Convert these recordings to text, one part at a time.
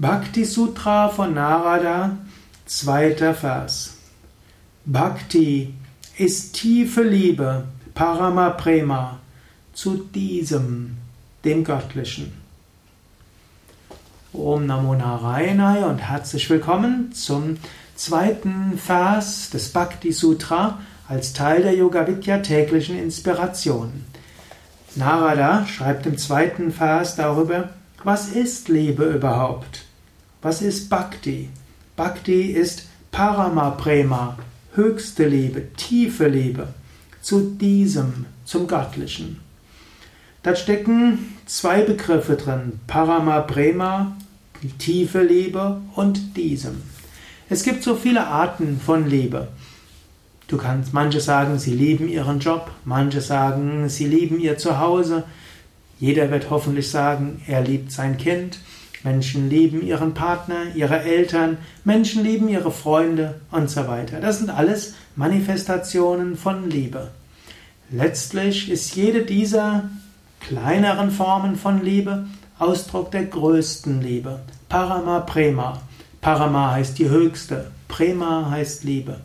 Bhakti Sutra von Narada, zweiter Vers. Bhakti ist tiefe Liebe, Parama Prema, zu diesem, dem Göttlichen. Om Namo Narayanaya und herzlich willkommen zum zweiten Vers des Bhakti Sutra als Teil der Yoga Vidya täglichen Inspiration. Narada schreibt im zweiten Vers darüber, was ist Liebe überhaupt? Was ist Bhakti? Bhakti ist Paramaprema, höchste Liebe, tiefe Liebe, zu diesem, zum Göttlichen. Da stecken zwei Begriffe drin, Paramaprema, tiefe Liebe und diesem. Es gibt so viele Arten von Liebe. Du kannst, manche sagen, sie lieben ihren Job, manche sagen, sie lieben ihr Zuhause. Jeder wird hoffentlich sagen, er liebt sein Kind. Menschen lieben ihren Partner, ihre Eltern, Menschen lieben ihre Freunde und so weiter. Das sind alles Manifestationen von Liebe. Letztlich ist jede dieser kleineren Formen von Liebe Ausdruck der größten Liebe. Parama Prema. Parama heißt die höchste, Prema heißt Liebe.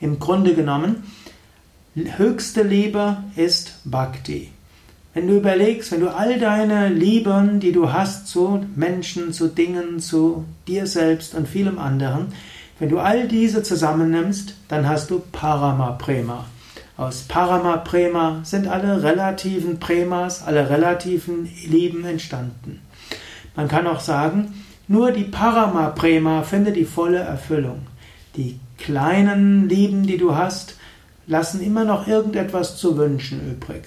Im Grunde genommen, höchste Liebe ist Bhakti. Wenn du überlegst, wenn du all deine Lieben, die du hast zu Menschen, zu Dingen, zu dir selbst und vielem anderen, wenn du all diese zusammennimmst, dann hast du Parama Prema. Aus Parama Prema sind alle relativen Premas, alle relativen Lieben entstanden. Man kann auch sagen, nur die Parama Prema findet die volle Erfüllung. Die kleinen Lieben, die du hast, lassen immer noch irgendetwas zu wünschen übrig.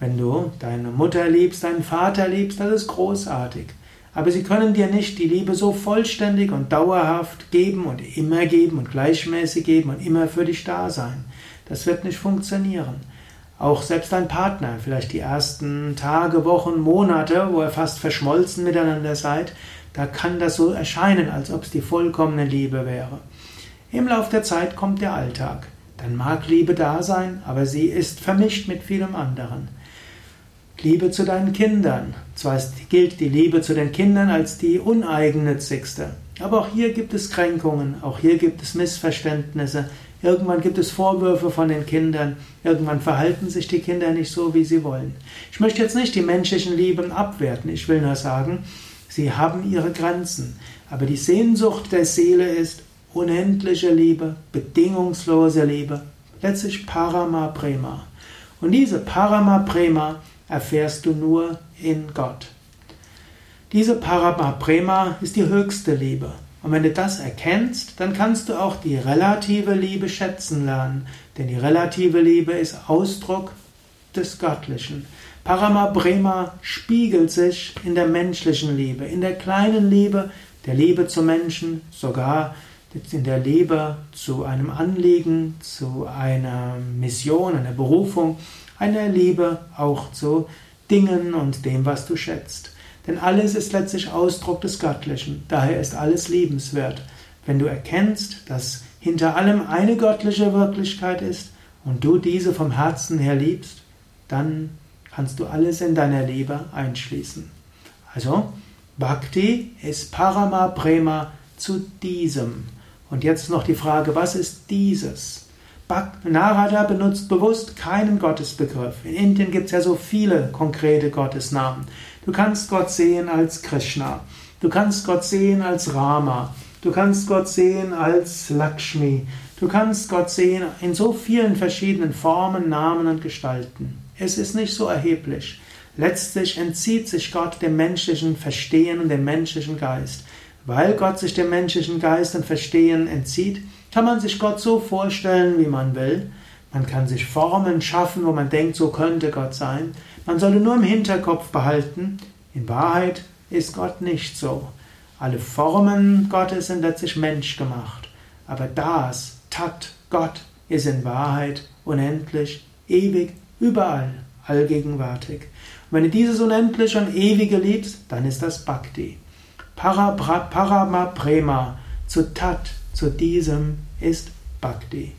Wenn du deine Mutter liebst, deinen Vater liebst, das ist großartig. Aber sie können dir nicht die Liebe so vollständig und dauerhaft geben und immer geben und gleichmäßig geben und immer für dich da sein. Das wird nicht funktionieren. Auch selbst dein Partner, vielleicht die ersten Tage, Wochen, Monate, wo ihr fast verschmolzen miteinander seid, da kann das so erscheinen, als ob es die vollkommene Liebe wäre. Im Lauf der Zeit kommt der Alltag. Dann mag Liebe da sein, aber sie ist vermischt mit vielem anderen. Liebe zu deinen Kindern. Zwar gilt die Liebe zu den Kindern als die uneigennützigste, aber auch hier gibt es Kränkungen, auch hier gibt es Missverständnisse, irgendwann gibt es Vorwürfe von den Kindern, irgendwann verhalten sich die Kinder nicht so, wie sie wollen. Ich möchte jetzt nicht die menschlichen Lieben abwerten, ich will nur sagen, sie haben ihre Grenzen, aber die Sehnsucht der Seele ist unendliche Liebe, bedingungslose Liebe, letztlich Parama Prema. Und diese Parama Prema erfährst du nur in Gott. Diese Paramaprema ist die höchste Liebe. Und wenn du das erkennst, dann kannst du auch die relative Liebe schätzen lernen. Denn die relative Liebe ist Ausdruck des Göttlichen. Paramaprema spiegelt sich in der menschlichen Liebe, in der kleinen Liebe, der Liebe zu Menschen, sogar in der Liebe zu einem Anliegen, zu einer Mission, einer Berufung, einer Liebe auch zu Dingen und dem, was du schätzt. Denn alles ist letztlich Ausdruck des Göttlichen, daher ist alles liebenswert. Wenn du erkennst, dass hinter allem eine göttliche Wirklichkeit ist und du diese vom Herzen her liebst, dann kannst du alles in deiner Liebe einschließen. Also, Bhakti ist Parama Prema zu diesem. Und jetzt noch die Frage, was ist dieses? Narada benutzt bewusst keinen Gottesbegriff. In Indien gibt es ja so viele konkrete Gottesnamen. Du kannst Gott sehen als Krishna. Du kannst Gott sehen als Rama. Du kannst Gott sehen als Lakshmi. Du kannst Gott sehen in so vielen verschiedenen Formen, Namen und Gestalten. Es ist nicht so erheblich. Letztlich entzieht sich Gott dem menschlichen Verstehen und dem menschlichen Geist. Weil Gott sich dem menschlichen Geist und Verstehen entzieht, kann man sich Gott so vorstellen, wie man will. Man kann sich Formen schaffen, wo man denkt, so könnte Gott sein. Man sollte nur im Hinterkopf behalten, in Wahrheit ist Gott nicht so. Alle Formen Gottes sind letztlich menschgemacht. Aber das, Tat, Gott, ist in Wahrheit unendlich, ewig, überall, allgegenwärtig. Und wenn du dieses Unendliche und Ewige liebst, dann ist das Bhakti. Parama Prema zu Tat, zu diesem ist Bhakti.